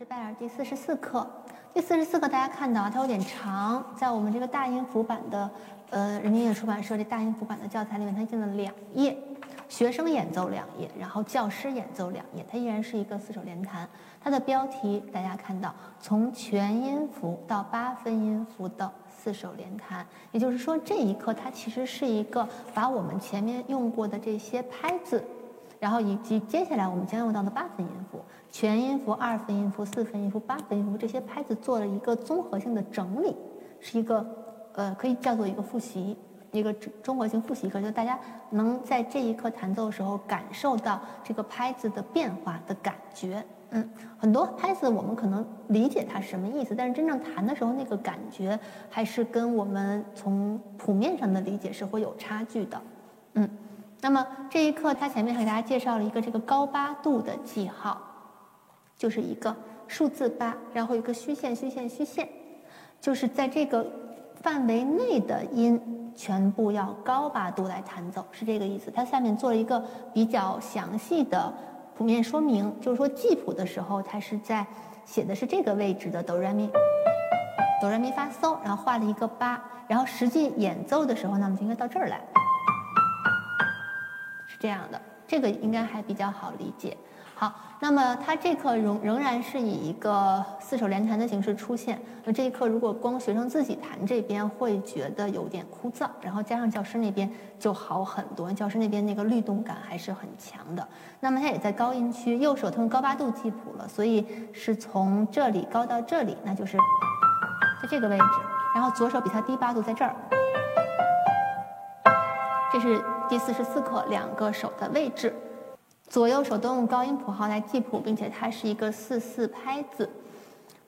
是拜耳第四十四课。第四十四课大家看到啊它有点长，在我们这个大音符版的呃人民音乐出版社这大音符版的教材里面，它进了两页，学生演奏两页，然后教师演奏两页，它依然是一个四手联弹。它的标题大家看到，从全音符到八分音符的四手联弹，也就是说这一课它其实是一个把我们前面用过的这些拍子。然后以及接下来我们将用到的八分音符、全音符、二分音符、四分音符、八分音符这些拍子做了一个综合性的整理，是一个呃可以叫做一个复习，一个综合性复习课，就大家能在这一课弹奏的时候感受到这个拍子的变化的感觉。嗯，很多拍子我们可能理解它是什么意思，但是真正弹的时候那个感觉还是跟我们从谱面上的理解是会有差距的。嗯。那么这一课，它前面还给大家介绍了一个这个高八度的记号，就是一个数字八，然后一个虚线、虚线、虚线，就是在这个范围内的音全部要高八度来弹奏，是这个意思。它下面做了一个比较详细的谱面说明，就是说记谱的时候，它是在写的是这个位置的哆来咪，哆来咪发嗦，然后画了一个八，然后实际演奏的时候，那么就应该到这儿来。是这样的，这个应该还比较好理解。好，那么它这课仍仍然是以一个四手联弹的形式出现。那这一课如果光学生自己弹这边会觉得有点枯燥，然后加上教师那边就好很多。教师那边那个律动感还是很强的。那么它也在高音区，右手它用高八度记谱了，所以是从这里高到这里，那就是在这个位置。然后左手比它低八度，在这儿。这是第四十四课两个手的位置，左右手都用高音谱号来记谱，并且它是一个四四拍子。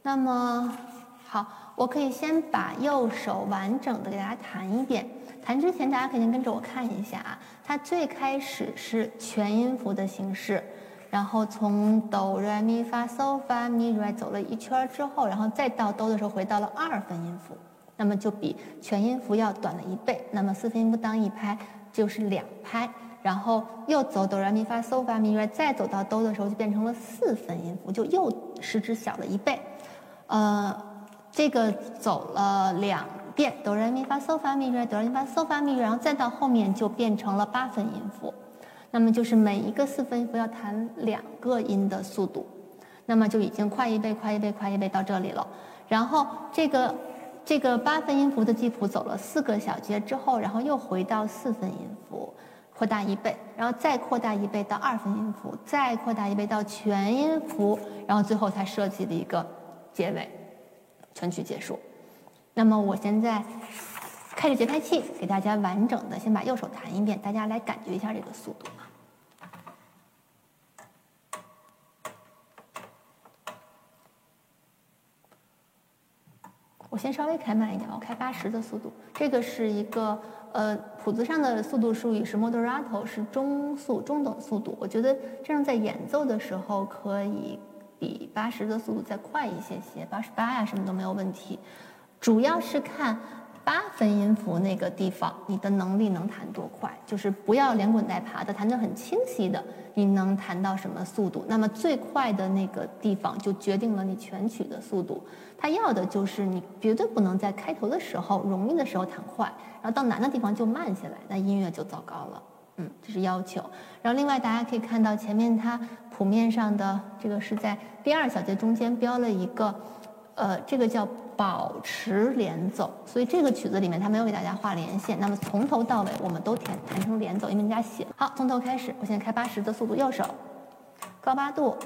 那么好，我可以先把右手完整的给大家弹一遍。弹之前，大家肯定跟着我看一下啊。它最开始是全音符的形式，然后从哆来咪发嗦发咪来走了一圈之后，然后再到哆的时候回到了二分音符。那么就比全音符要短了一倍。那么四分音符当一拍就是两拍，然后又走哆来咪发嗦发咪来，再走到哆的时候就变成了四分音符，就又时值小了一倍。呃，这个走了两遍哆来咪发嗦发咪来，哆来咪发嗦发咪来，然后再到后面就变成了八分音符。那么就是每一个四分音符要弹两个音的速度，那么就已经快一倍、快一倍、快一倍到这里了。然后这个。这个八分音符的记谱走了四个小节之后，然后又回到四分音符，扩大一倍，然后再扩大一倍到二分音符，再扩大一倍到全音符，然后最后才设计的一个结尾，全曲结束。那么我现在开着节拍器，给大家完整的先把右手弹一遍，大家来感觉一下这个速度。先稍微开慢一点，我开八十的速度。这个是一个呃谱子上的速度术语是 moderato，是中速中等速度。我觉得这样在演奏的时候可以比八十的速度再快一些些，八十八呀什么都没有问题。主要是看。八分音符那个地方，你的能力能弹多快？就是不要连滚带爬的，弹得很清晰的，你能弹到什么速度？那么最快的那个地方就决定了你全曲的速度。他要的就是你绝对不能在开头的时候容易的时候弹快，然后到难的地方就慢下来，那音乐就糟糕了。嗯，这是要求。然后另外大家可以看到前面它谱面上的这个是在第二小节中间标了一个。呃，这个叫保持连奏，所以这个曲子里面它没有给大家画连线。那么从头到尾我们都弹弹成连奏，因为人家写好，从头开始，我现在开八十的速度，右手高八度。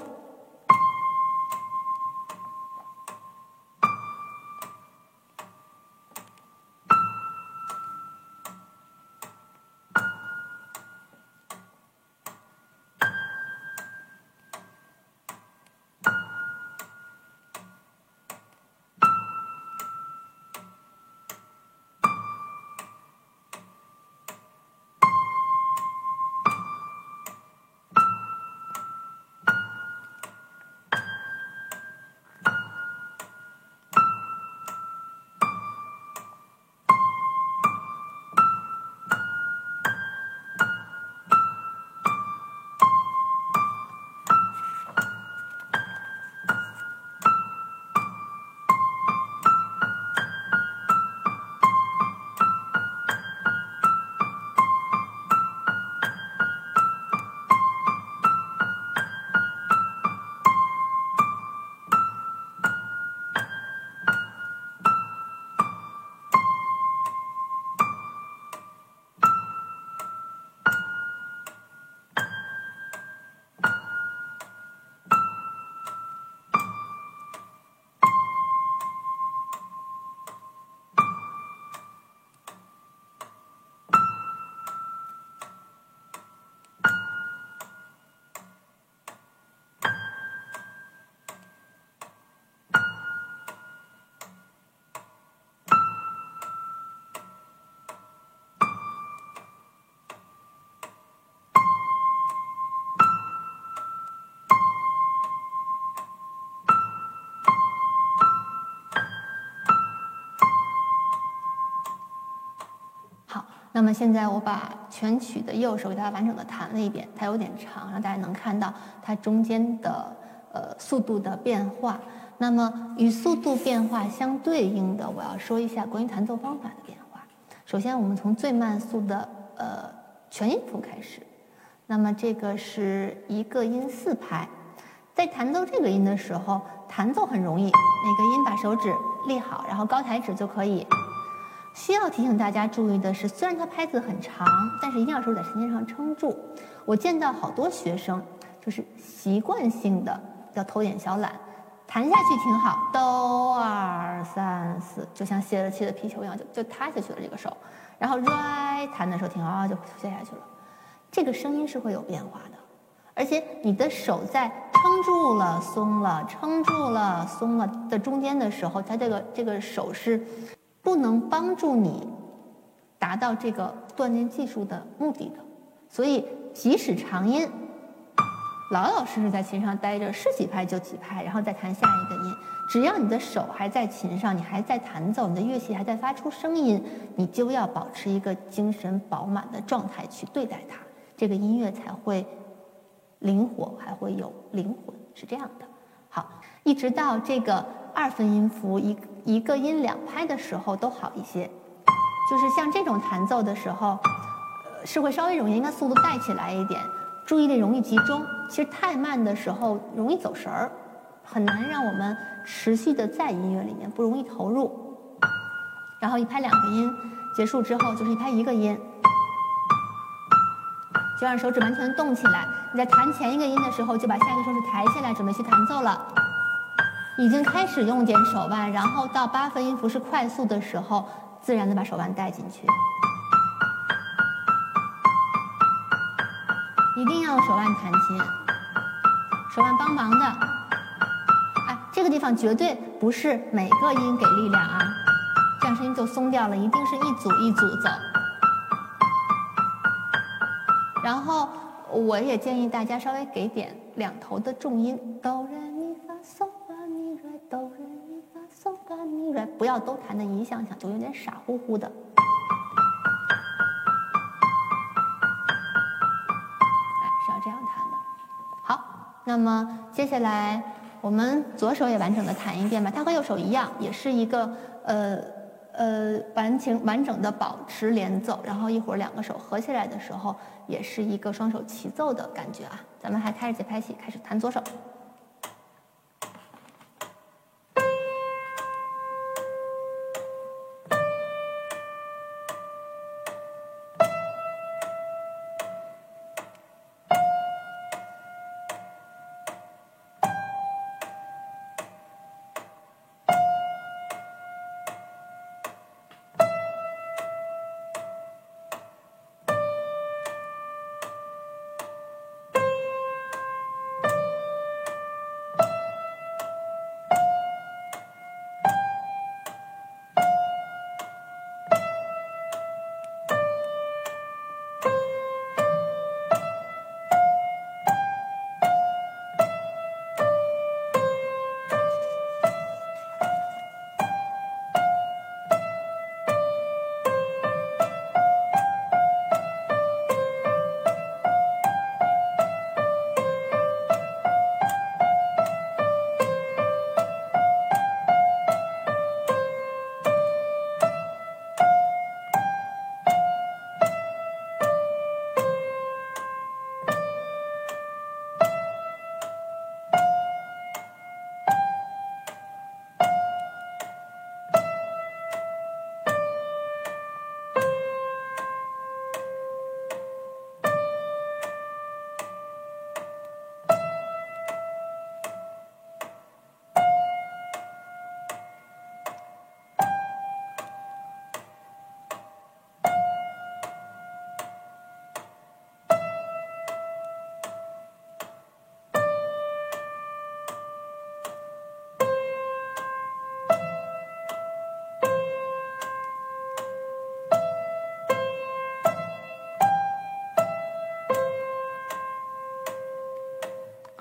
那么现在我把全曲的右手给大家完整的弹了一遍，它有点长，让大家能看到它中间的呃速度的变化。那么与速度变化相对应的，我要说一下关于弹奏方法的变化。首先，我们从最慢速的呃全音符开始。那么这个是一个音四拍，在弹奏这个音的时候，弹奏很容易，每个音把手指立好，然后高抬指就可以。需要提醒大家注意的是，虽然它拍子很长，但是一定要手在琴键上撑住。我见到好多学生就是习惯性的要偷点小懒。弹下去挺好，哆二三四，就像泄了气的皮球一样，就就塌下去了这个手。然后 ri 弹的时候挺好，就卸下去了。这个声音是会有变化的，而且你的手在撑住了、松了、撑住了、松了的中间的时候，它这个这个手是不能帮助你达到这个锻炼技术的目的的。所以即使长音。老老实实在琴上待着，是几拍就几拍，然后再弹下一个音。只要你的手还在琴上，你还在弹奏，你的乐器还在发出声音，你就要保持一个精神饱满的状态去对待它，这个音乐才会灵活，还会有灵魂，是这样的。好，一直到这个二分音符一一个音两拍的时候都好一些，就是像这种弹奏的时候，呃，是会稍微容易，应该速度带起来一点。注意力容易集中，其实太慢的时候容易走神儿，很难让我们持续的在音乐里面不容易投入。然后一拍两个音结束之后，就是一拍一个音，就让手指完全动起来。你在弹前一个音的时候，就把下一个手指抬起来，准备去弹奏了。已经开始用点手腕，然后到八分音符是快速的时候，自然的把手腕带进去。一定要手腕弹琴，手腕帮忙的。哎，这个地方绝对不是每个音给力量啊，这样声音就松掉了。一定是一组一组走。然后我也建议大家稍微给点两头的重音，哆要都弹的一项项，就有点傻乎乎的。哎，是要这样弹的。好那么接下来我们左手也完整的弹一遍吧，它和右手一样，也是一个呃呃完情完整的保持连奏，然后一会儿两个手合起来的时候，也是一个双手齐奏的感觉啊。咱们还开着节拍器，开始弹左手。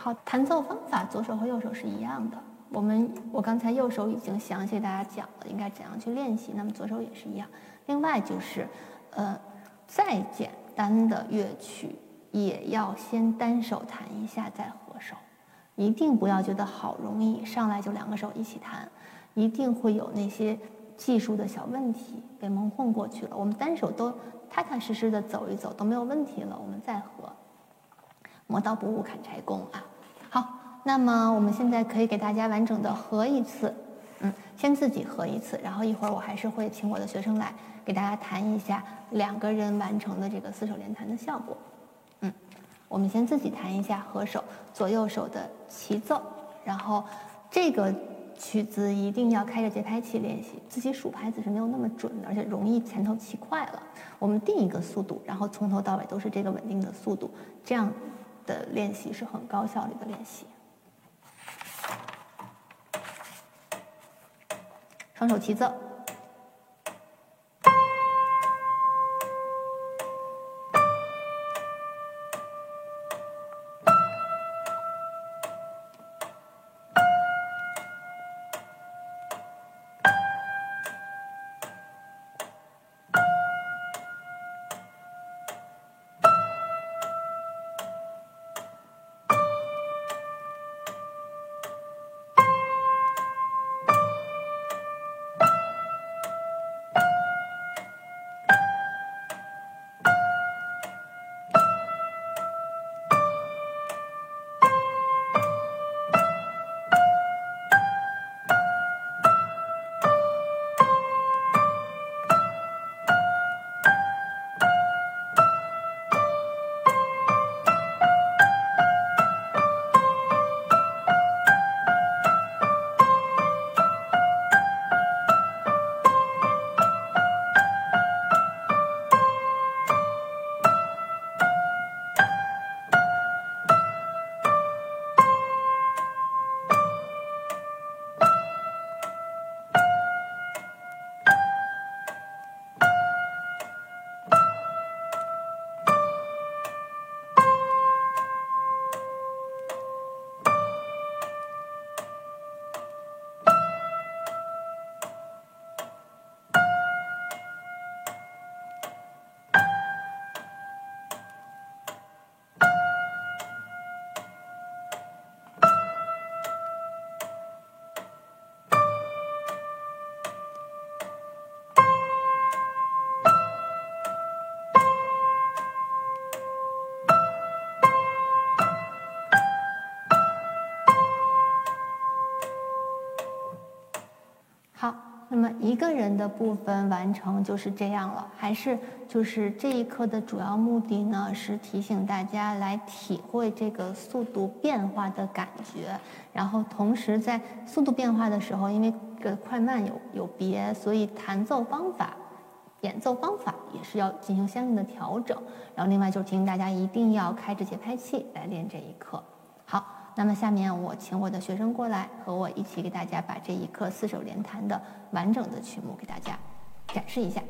好，弹奏方法左手和右手是一样的。我们我刚才右手已经详细大家讲了，应该怎样去练习。那么左手也是一样。另外就是，呃，再简单的乐曲，也要先单手弹一下再合手，一定不要觉得好容易，上来就两个手一起弹，一定会有那些技术的小问题给蒙混过去了。我们单手都踏踏实实的走一走都没有问题了，我们再合。磨刀不误砍柴工啊！那么我们现在可以给大家完整的合一次，嗯，先自己合一次，然后一会儿我还是会请我的学生来给大家弹一下两个人完成的这个四手联弹的效果，嗯，我们先自己弹一下合手左右手的齐奏，然后这个曲子一定要开着节拍器练习，自己数拍子是没有那么准的，而且容易前头起快了。我们定一个速度，然后从头到尾都是这个稳定的速度，这样。的练习是很高效率的练习，双手齐奏。一个人的部分完成就是这样了，还是就是这一课的主要目的呢？是提醒大家来体会这个速度变化的感觉，然后同时在速度变化的时候，因为个快慢有有别，所以弹奏方法、演奏方法也是要进行相应的调整。然后另外就是提醒大家一定要开着节拍器来练这一课。那么下面我请我的学生过来，和我一起给大家把这一课四手联弹的完整的曲目给大家展示一下。